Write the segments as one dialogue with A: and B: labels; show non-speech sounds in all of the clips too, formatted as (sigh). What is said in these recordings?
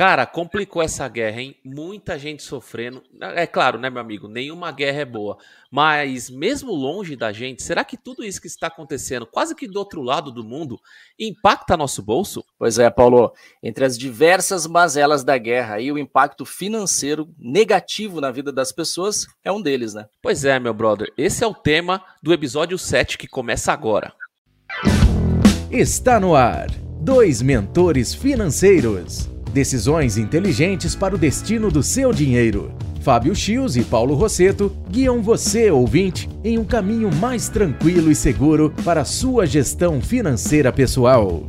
A: Cara, complicou essa guerra, hein? Muita gente sofrendo. É claro, né, meu amigo? Nenhuma guerra é boa. Mas, mesmo longe da gente, será que tudo isso que está acontecendo, quase que do outro lado do mundo, impacta nosso bolso?
B: Pois é, Paulo. Entre as diversas mazelas da guerra, aí, o impacto financeiro negativo na vida das pessoas é um deles, né?
A: Pois é, meu brother. Esse é o tema do episódio 7 que começa agora.
C: Está no ar. Dois mentores financeiros. Decisões inteligentes para o destino do seu dinheiro. Fábio Chios e Paulo Rosseto guiam você, ouvinte, em um caminho mais tranquilo e seguro para a sua gestão financeira pessoal.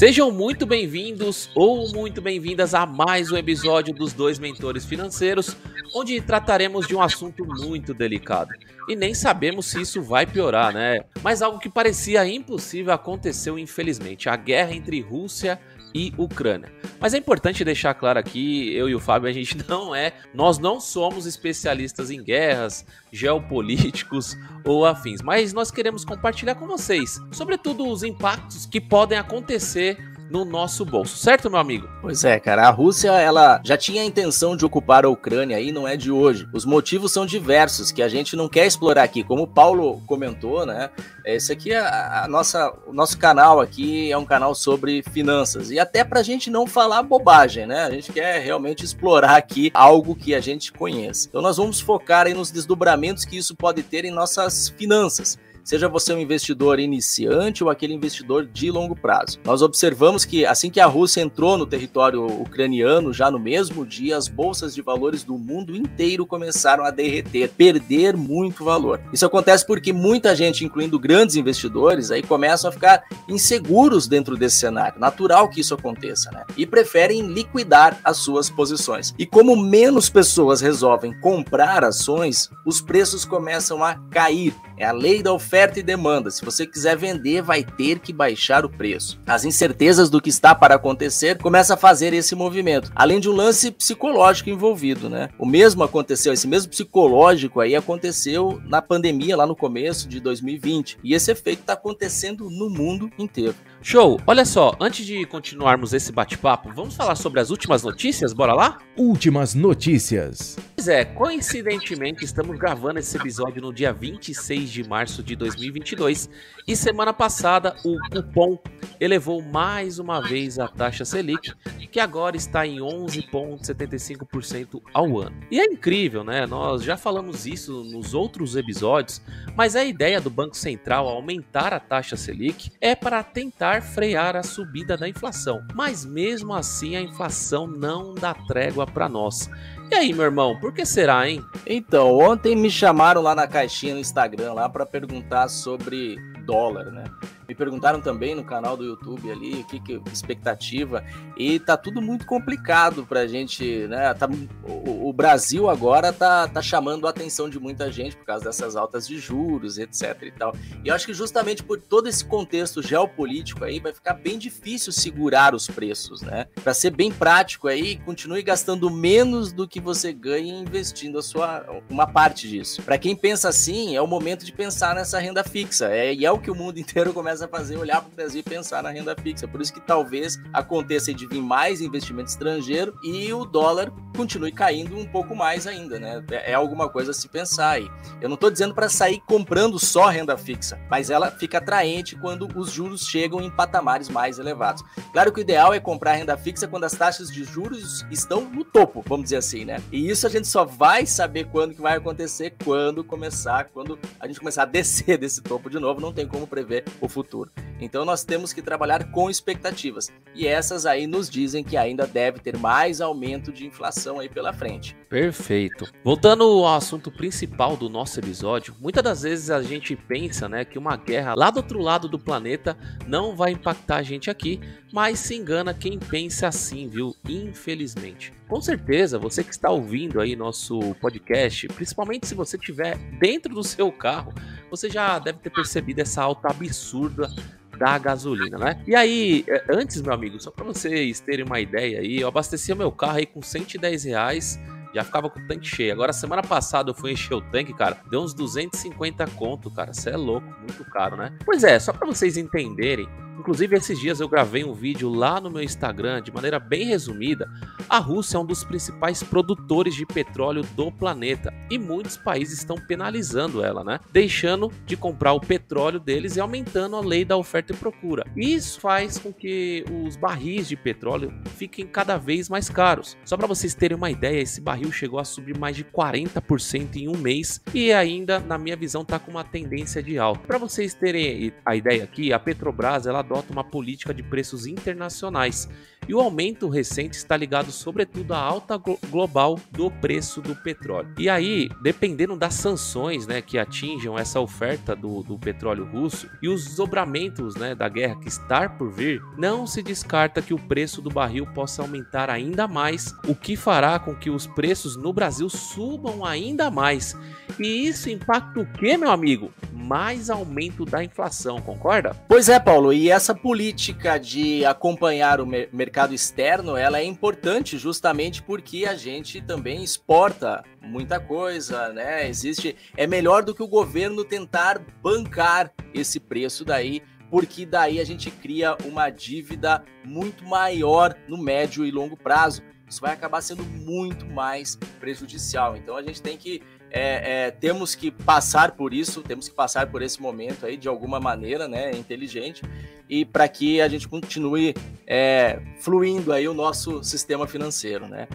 A: Sejam muito bem-vindos ou muito bem-vindas a mais um episódio dos Dois Mentores Financeiros, onde trataremos de um assunto muito delicado. E nem sabemos se isso vai piorar, né? Mas algo que parecia impossível aconteceu, infelizmente: a guerra entre Rússia e Ucrânia. Mas é importante deixar claro aqui, eu e o Fábio, a gente (laughs) não é, nós não somos especialistas em guerras, geopolíticos ou afins, mas nós queremos compartilhar com vocês, sobretudo os impactos que podem acontecer no nosso bolso, certo, meu amigo?
B: Pois é, cara. A Rússia, ela já tinha a intenção de ocupar a Ucrânia e não é de hoje. Os motivos são diversos que a gente não quer explorar aqui. Como o Paulo comentou, né? Esse aqui é a nossa, o nosso canal aqui é um canal sobre finanças e até para a gente não falar bobagem, né? A gente quer realmente explorar aqui algo que a gente conhece. Então nós vamos focar aí nos desdobramentos que isso pode ter em nossas finanças seja você um investidor iniciante ou aquele investidor de longo prazo. Nós observamos que assim que a Rússia entrou no território ucraniano, já no mesmo dia, as bolsas de valores do mundo inteiro começaram a derreter, perder muito valor. Isso acontece porque muita gente, incluindo grandes investidores, aí começam a ficar inseguros dentro desse cenário. Natural que isso aconteça, né? E preferem liquidar as suas posições. E como menos pessoas resolvem comprar ações, os preços começam a cair. É a lei da oferta e demanda. Se você quiser vender, vai ter que baixar o preço. As incertezas do que está para acontecer começam a fazer esse movimento, além de um lance psicológico envolvido, né? O mesmo aconteceu, esse mesmo psicológico aí aconteceu na pandemia lá no começo de 2020. E esse efeito está acontecendo no mundo inteiro.
A: Show! Olha só, antes de continuarmos esse bate-papo, vamos falar sobre as últimas notícias? Bora lá?
C: Últimas notícias.
A: Pois é, coincidentemente estamos gravando esse episódio no dia 26 de março de 2022 e semana passada o cupom elevou mais uma vez a taxa Selic, que agora está em 11,75% ao ano. E é incrível, né? Nós já falamos isso nos outros episódios, mas a ideia do Banco Central aumentar a taxa Selic é para tentar frear a subida da inflação. Mas mesmo assim a inflação não dá trégua para nós. E aí, meu irmão, por que será, hein?
B: Então, ontem me chamaram lá na caixinha no Instagram lá para perguntar sobre dólar, né? Me perguntaram também no canal do YouTube ali o que, que expectativa e tá tudo muito complicado para a gente, né? Tá, o, o, Brasil agora tá, tá chamando a atenção de muita gente por causa dessas altas de juros, etc e tal. E eu acho que justamente por todo esse contexto geopolítico aí vai ficar bem difícil segurar os preços, né? Para ser bem prático aí, continue gastando menos do que você ganha investindo a sua uma parte disso. Para quem pensa assim, é o momento de pensar nessa renda fixa. É, e é o que o mundo (laughs) inteiro começa a fazer olhar para o Brasil e pensar na renda fixa. Por isso que talvez aconteça de vir mais investimento estrangeiro e o dólar continue caindo um pouco mais ainda, né? É, é alguma coisa a se pensar aí. Eu não estou dizendo para sair comprando só renda fixa, mas ela fica atraente quando os juros chegam em patamares mais elevados. Claro que o ideal é comprar renda fixa quando as taxas de juros estão no topo, vamos dizer assim, né? E isso a gente só vai saber quando que vai acontecer, quando começar, quando a gente começar a (laughs) descer desse topo de novo, não tem como prever o futuro futuro. Então nós temos que trabalhar com expectativas. E essas aí nos dizem que ainda deve ter mais aumento de inflação aí pela frente.
A: Perfeito. Voltando ao assunto principal do nosso episódio, muitas das vezes a gente pensa, né, que uma guerra lá do outro lado do planeta não vai impactar a gente aqui, mas se engana quem pensa assim, viu? Infelizmente. Com certeza, você que está ouvindo aí nosso podcast, principalmente se você estiver dentro do seu carro, você já deve ter percebido essa alta absurda da gasolina, né? E aí, é, antes, meu amigo, só para vocês terem uma ideia aí, eu abastecia meu carro aí com 110 reais já ficava com o tanque cheio. Agora, semana passada eu fui encher o tanque, cara, deu uns 250 conto, cara. Você é louco, muito caro, né? Pois é, só para vocês entenderem, Inclusive, esses dias eu gravei um vídeo lá no meu Instagram, de maneira bem resumida. A Rússia é um dos principais produtores de petróleo do planeta e muitos países estão penalizando ela, né? Deixando de comprar o petróleo deles e aumentando a lei da oferta e procura. Isso faz com que os barris de petróleo fiquem cada vez mais caros. Só para vocês terem uma ideia, esse barril chegou a subir mais de 40% em um mês e ainda, na minha visão, está com uma tendência de alta. Para vocês terem a ideia aqui, a Petrobras ela adota uma política de preços internacionais e o aumento recente está ligado sobretudo à alta global do preço do petróleo. E aí, dependendo das sanções né, que atinjam essa oferta do, do petróleo russo e os desdobramentos né, da guerra que está por vir, não se descarta que o preço do barril possa aumentar ainda mais, o que fará com que os preços no Brasil subam ainda mais. E isso impacta o que, meu amigo? Mais aumento da inflação, concorda?
B: Pois é, Paulo, e essa política de acompanhar o mercado mercado externo, ela é importante justamente porque a gente também exporta muita coisa, né? Existe, é melhor do que o governo tentar bancar esse preço daí, porque daí a gente cria uma dívida muito maior no médio e longo prazo. Isso vai acabar sendo muito mais prejudicial. Então a gente tem que é, é, temos que passar por isso, temos que passar por esse momento aí de alguma maneira, né, inteligente, e para que a gente continue é, fluindo aí o nosso sistema financeiro, né.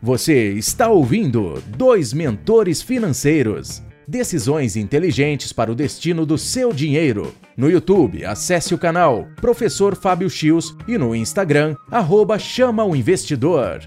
C: Você está ouvindo Dois Mentores Financeiros. Decisões inteligentes para o destino do seu dinheiro. No YouTube, acesse o canal Professor Fábio Chios e no Instagram, arroba Chama o Investidor.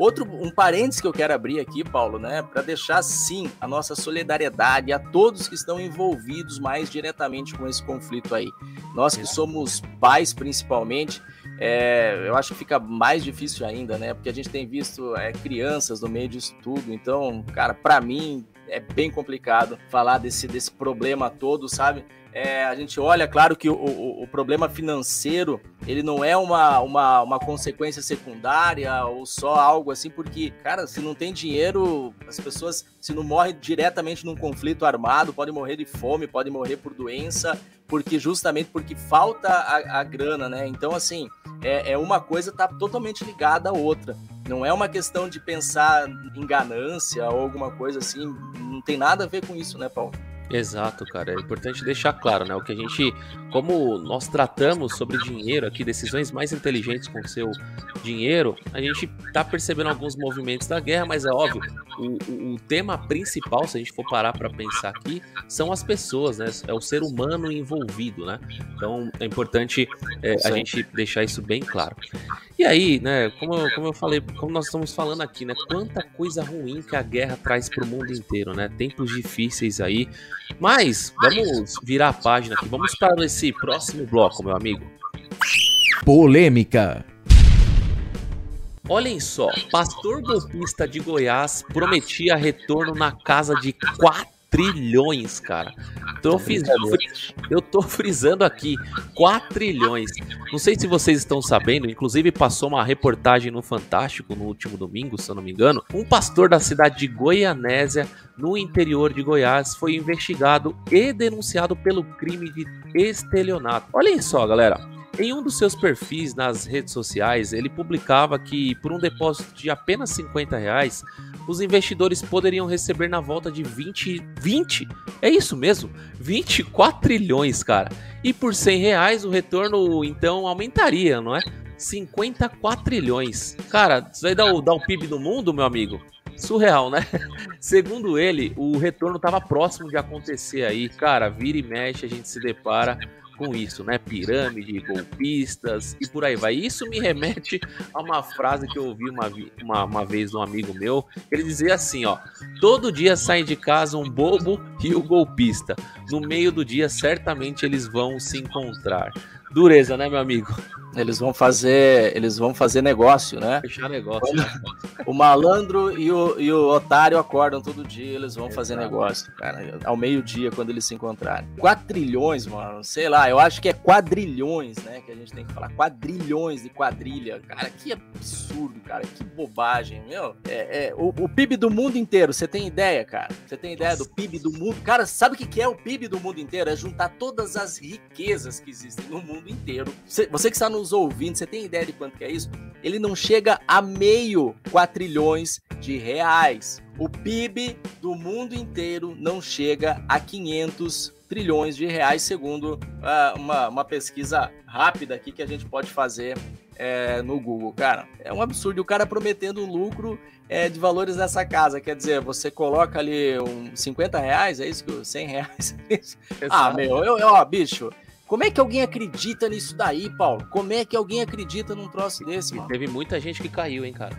B: Outro um parênteses que eu quero abrir aqui, Paulo, né, para deixar sim a nossa solidariedade a todos que estão envolvidos mais diretamente com esse conflito aí. Nós que somos pais, principalmente, é, eu acho que fica mais difícil ainda, né? Porque a gente tem visto é, crianças no meio disso tudo. Então, cara, para mim é bem complicado falar desse, desse problema todo, sabe? É, a gente olha, claro que o, o, o, problema financeiro ele não é uma, uma, uma consequência secundária ou só algo assim, porque, cara, se não tem dinheiro, as pessoas, se não morrem diretamente num conflito armado, podem morrer de fome, podem morrer por doença, porque justamente porque falta a, a grana, né? Então, assim, é, é uma coisa tá totalmente ligada à outra. Não é uma questão de pensar em ganância ou alguma coisa assim, não tem nada a ver com isso, né, Paulo?
A: Exato, cara. É importante deixar claro, né? O que a gente, como nós tratamos sobre dinheiro aqui, decisões mais inteligentes com o seu dinheiro, a gente tá percebendo alguns movimentos da guerra, mas é óbvio, o, o, tema principal, se a gente for parar para pensar aqui, são as pessoas, né? É o ser humano envolvido, né? Então é importante é, a gente deixar isso bem claro. E aí, né, como eu, como eu falei, como nós estamos falando aqui, né, quanta coisa ruim que a guerra traz para o mundo inteiro, né? Tempos difíceis aí. Mas vamos virar a página aqui, vamos para esse próximo bloco, meu amigo.
C: Polêmica.
A: Olhem só, pastor golpista de Goiás prometia retorno na casa de 4 trilhões, cara. Tô frisando, eu tô frisando aqui, 4 trilhões. Não sei se vocês estão sabendo, inclusive passou uma reportagem no Fantástico no último domingo, se eu não me engano. Um pastor da cidade de Goianésia, no interior de Goiás, foi investigado e denunciado pelo crime de estelionato. Olhem só, galera. Em um dos seus perfis nas redes sociais, ele publicava que por um depósito de apenas 50 reais, os investidores poderiam receber na volta de 20, 20, é isso mesmo, 24 trilhões, cara. E por 100 reais o retorno então aumentaria, não é? 54 trilhões. Cara, isso vai dar o, dar o PIB do mundo, meu amigo? Surreal, né? (laughs) Segundo ele, o retorno estava próximo de acontecer aí. Cara, vira e mexe, a gente se depara com isso, né? Pirâmide, golpistas e por aí vai. Isso me remete a uma frase que eu ouvi uma, uma, uma vez de um amigo meu. Ele dizia assim: ó, todo dia sai de casa um bobo e o golpista. No meio do dia, certamente eles vão se encontrar. Dureza, né, meu amigo?
B: Eles vão fazer, eles vão fazer negócio, né?
A: Fechar negócio.
B: O malandro e o, e o otário acordam todo dia, eles vão Exato. fazer negócio, cara, ao meio-dia quando eles se encontrarem. Quatrilhões, mano, sei lá, eu acho que é quadrilhões, né, que a gente tem que falar. Quadrilhões de quadrilha, cara, que absurdo, cara, que bobagem, meu. É, é o, o, PIB do mundo inteiro, você tem ideia, cara? Você tem ideia do PIB do mundo? Cara, sabe o que é o PIB do mundo inteiro? É juntar todas as riquezas que existem no mundo inteiro. Você, que está nos ouvindo, você tem ideia de quanto que é isso? Ele não chega a meio quatrilhões de reais. O PIB do mundo inteiro não chega a 500 trilhões de reais, segundo uh, uma, uma pesquisa rápida aqui que a gente pode fazer é, no Google. Cara, é um absurdo. O cara prometendo lucro é, de valores dessa casa. Quer dizer, você coloca ali um 50 reais, é isso? 100 reais? (laughs) ah, meu, eu, ó, bicho. Como é que alguém acredita nisso daí, Paulo? Como é que alguém acredita num troço desse, mano?
A: teve muita gente que caiu, hein, cara?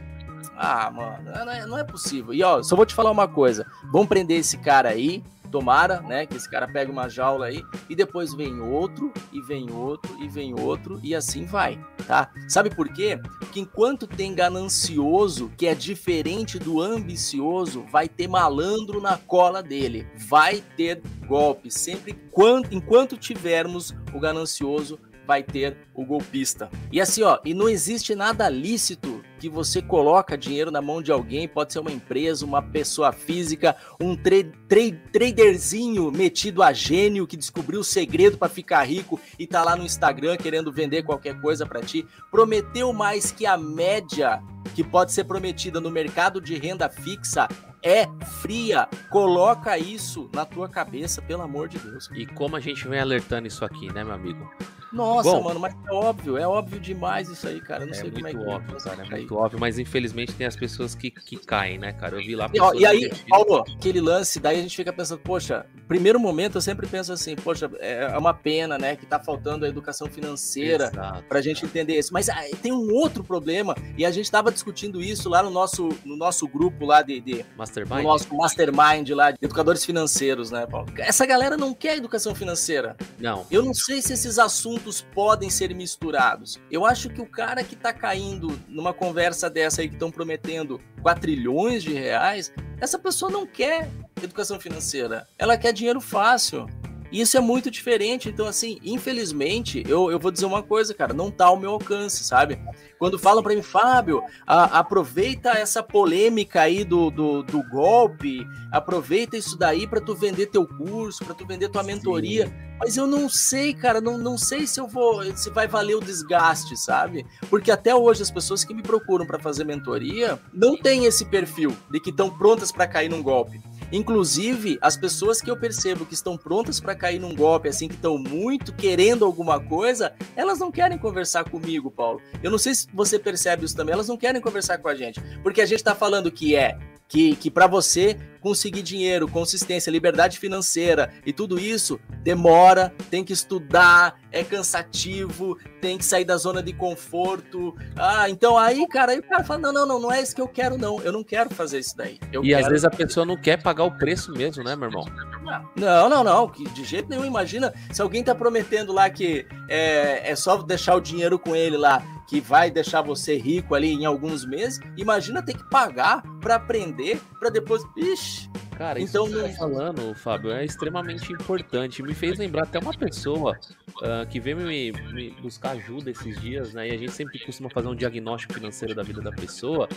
B: Ah, mano, não é, não é possível. E ó, só vou te falar uma coisa. Vamos prender esse cara aí, tomara, né, que esse cara pegue uma jaula aí e depois vem outro e vem outro e vem outro e assim vai, tá? Sabe por quê? Que enquanto tem ganancioso, que é diferente do ambicioso, vai ter malandro na cola dele, vai ter golpe, sempre enquanto, enquanto tivermos o ganancioso vai ter o golpista. E assim, ó, e não existe nada lícito que você coloca dinheiro na mão de alguém, pode ser uma empresa, uma pessoa física, um tra tra traderzinho metido a gênio que descobriu o segredo para ficar rico e tá lá no Instagram querendo vender qualquer coisa para ti, prometeu mais que a média que pode ser prometida no mercado de renda fixa é fria. Coloca isso na tua cabeça, pelo amor de Deus.
A: E como a gente vem alertando isso aqui, né, meu amigo?
B: Nossa, Bom, mano, mas é óbvio, é óbvio demais isso aí, cara. Eu não é sei como é que
A: óbvio, é. Cara, é muito óbvio, mas infelizmente tem as pessoas que, que caem, né, cara? Eu vi lá.
B: E, ó, e aí, Paulo, aquele lance, daí a gente fica pensando, poxa, primeiro momento eu sempre penso assim, poxa, é, é uma pena, né, que tá faltando a educação financeira Exato. pra gente entender isso. Mas ah, tem um outro problema, e a gente tava discutindo isso lá no nosso, no nosso grupo lá de. de
A: Mastermind?
B: No nosso Mastermind lá, de educadores financeiros, né, Paulo? Essa galera não quer educação financeira.
A: Não.
B: Eu não sei se esses assuntos assuntos podem ser misturados. Eu acho que o cara que está caindo numa conversa dessa aí que estão prometendo 4 trilhões de reais, essa pessoa não quer educação financeira, ela quer dinheiro fácil. E isso é muito diferente. Então, assim, infelizmente, eu, eu vou dizer uma coisa, cara, não tá ao meu alcance, sabe? Quando falam para mim, Fábio, a, aproveita essa polêmica aí do, do, do golpe, aproveita isso daí para tu vender teu curso, para tu vender tua mentoria. Sim. Mas eu não sei, cara, não, não sei se eu vou, se vai valer o desgaste, sabe? Porque até hoje as pessoas que me procuram para fazer mentoria não têm esse perfil de que estão prontas para cair num golpe. Inclusive, as pessoas que eu percebo que estão prontas para cair num golpe, assim, que estão muito querendo alguma coisa, elas não querem conversar comigo, Paulo. Eu não sei se você percebe isso também, elas não querem conversar com a gente, porque a gente está falando que é que, que para você conseguir dinheiro, consistência, liberdade financeira e tudo isso demora, tem que estudar, é cansativo, tem que sair da zona de conforto. Ah, então aí, cara, aí o cara fala: não, não, não, não é isso que eu quero, não. Eu não quero fazer isso daí. Eu
A: e
B: quero...
A: às vezes a pessoa não quer pagar o preço mesmo, né, meu irmão?
B: Não, não, não, de jeito nenhum. Imagina se alguém tá prometendo lá que é, é só deixar o dinheiro com ele lá que vai deixar você rico ali em alguns meses, imagina ter que pagar para aprender, para depois. Ixi,
A: Cara, então, isso que você tá falando, Fábio, é extremamente importante. Me fez lembrar até uma pessoa uh, que veio me, me, buscar ajuda esses dias, né? E a gente sempre costuma fazer um diagnóstico financeiro da vida da pessoa.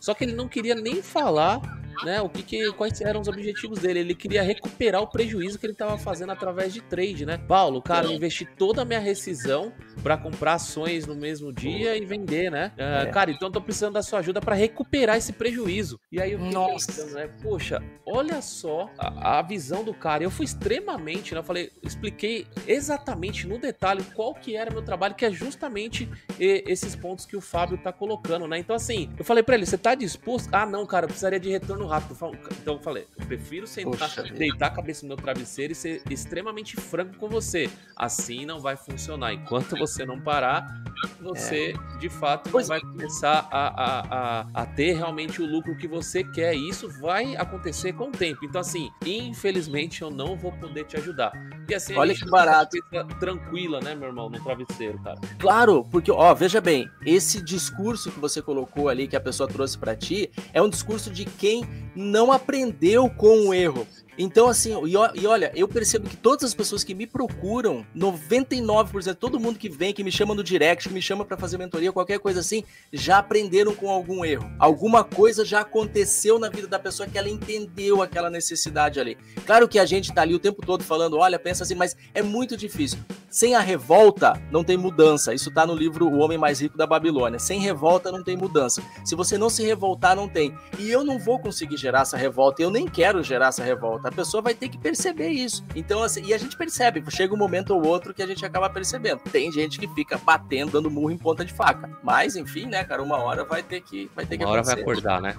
A: Só que ele não queria nem falar, né? O que, que quais eram os objetivos dele. Ele queria recuperar o prejuízo que ele estava fazendo através de trade, né? Paulo, cara, eu investi toda a minha rescisão para comprar ações no mesmo dia e vender, né? Uh, é. Cara, então eu tô precisando da sua ajuda para recuperar esse prejuízo. E aí eu fiquei Nossa. pensando, né? Poxa, olha olha só a, a, visão do cara. Eu fui extremamente, né? Eu falei, expliquei exatamente no detalhe qual que era meu trabalho, que é justamente e, esses pontos que o Fábio tá colocando, né? Então, assim, eu falei para ele, você tá disposto? Ah, não, cara, eu precisaria de retorno rápido. Então eu falei, eu prefiro sentar, deitar a cabeça no meu travesseiro e ser extremamente franco com você. Assim não vai funcionar. Enquanto você não parar, você é. de fato pois... vai começar a, a, a, a, ter realmente o lucro que você quer. E isso vai acontecer com o tempo. Então, assim, infelizmente eu não vou poder te ajudar. E assim,
B: Olha que barato.
A: Tranquila, né, meu irmão, no travesseiro, cara.
B: Claro, porque, ó, veja bem, esse discurso que você colocou ali, que a pessoa trouxe para ti, é um discurso de quem não aprendeu com o erro. Então, assim, e, olha, eu percebo que todas as pessoas que me procuram, 99%, todo mundo que vem, que me chama no direct, que me chama para fazer mentoria, qualquer coisa assim, já aprenderam com algum erro. Alguma coisa já aconteceu na vida da pessoa que ela entendeu aquela necessidade ali. Claro que a gente tá ali o tempo todo falando, olha, pensa assim, mas é muito difícil. Sem a revolta, não tem mudança. Isso tá no livro O Homem Mais Rico da Babilônia. Sem revolta, não tem mudança. Se você não se revoltar, não tem. E eu não vou conseguir gerar essa revolta, eu nem quero gerar essa revolta a pessoa vai ter que perceber isso. Então, assim, e a gente percebe, chega um momento ou outro que a gente acaba percebendo. Tem gente que fica batendo, dando murro em ponta de faca. Mas, enfim, né, cara, uma hora vai ter que vai ter que
A: Uma hora vai acordar, né?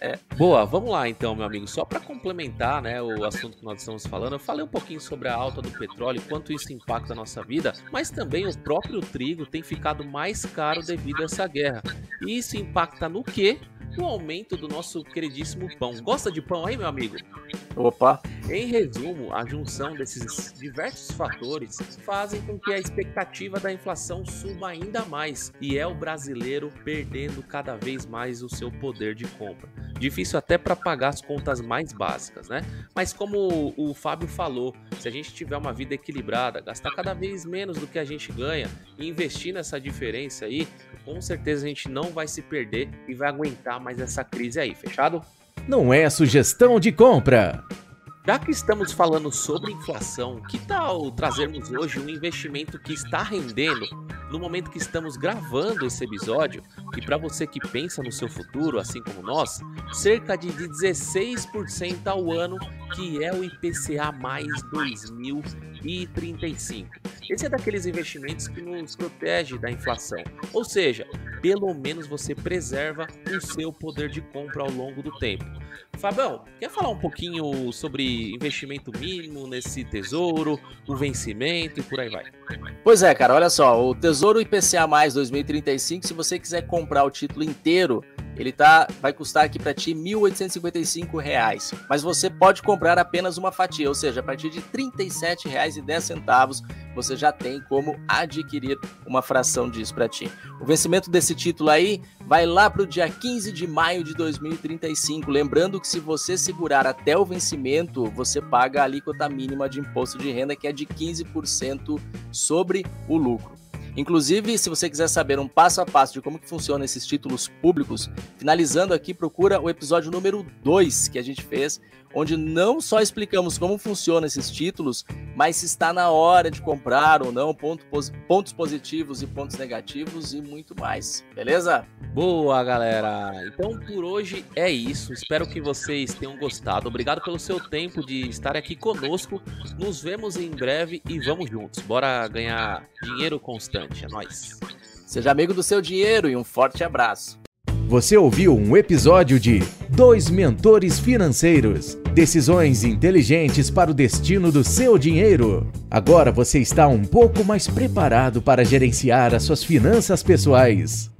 A: É. Boa, vamos lá então, meu amigo. Só para complementar, né, o assunto que nós estamos falando, eu falei um pouquinho sobre a alta do petróleo, quanto isso impacta a nossa vida, mas também o próprio trigo tem ficado mais caro devido a essa guerra. E isso impacta no quê? O aumento do nosso queridíssimo pão. Gosta de pão aí, meu amigo?
B: Opa!
A: Em resumo, a junção desses diversos fatores fazem com que a expectativa da inflação suba ainda mais e é o brasileiro perdendo cada vez mais o seu poder de compra. Difícil até para pagar as contas mais básicas, né? Mas como o Fábio falou, se a gente tiver uma vida equilibrada, gastar cada vez menos do que a gente ganha e investir nessa diferença aí, com certeza a gente não vai se perder e vai aguentar mais essa crise aí, fechado?
C: Não é sugestão de compra.
A: Já que estamos falando sobre inflação, que tal trazermos hoje um investimento que está rendendo no momento que estamos gravando esse episódio? E para você que pensa no seu futuro, assim como nós, cerca de 16% ao ano, que é o IPCA mais 2035. Esse é daqueles investimentos que nos protege da inflação. Ou seja, pelo menos você preserva o seu poder de compra ao longo do tempo. Fabão, quer falar um pouquinho sobre investimento mínimo nesse tesouro, o vencimento e por aí vai?
B: Pois é, cara, olha só, o Tesouro IPCA mais 2035, se você quiser comprar o título inteiro, ele tá, vai custar aqui para ti R$ 1.855, mas você pode comprar apenas uma fatia, ou seja, a partir de R$ 37,10 você já tem como adquirir uma fração disso para ti. O vencimento desse título aí vai lá para o dia 15 de maio de 2035. Lembrando que se você segurar até o vencimento, você paga a alíquota mínima de imposto de renda, que é de 15% sobre o lucro. Inclusive, se você quiser saber um passo a passo de como que funciona esses títulos públicos, finalizando aqui, procura o episódio número 2 que a gente fez, onde não só explicamos como funcionam esses títulos, mas se está na hora de comprar ou não, ponto, pontos positivos e pontos negativos e muito mais. Beleza?
A: Boa, galera! Então por hoje é isso. Espero que vocês tenham gostado. Obrigado pelo seu tempo de estar aqui conosco. Nos vemos em breve e vamos juntos. Bora ganhar dinheiro constante. É nóis!
B: Seja amigo do seu dinheiro e um forte abraço.
C: Você ouviu um episódio de Dois Mentores Financeiros Decisões inteligentes para o destino do seu dinheiro. Agora você está um pouco mais preparado para gerenciar as suas finanças pessoais.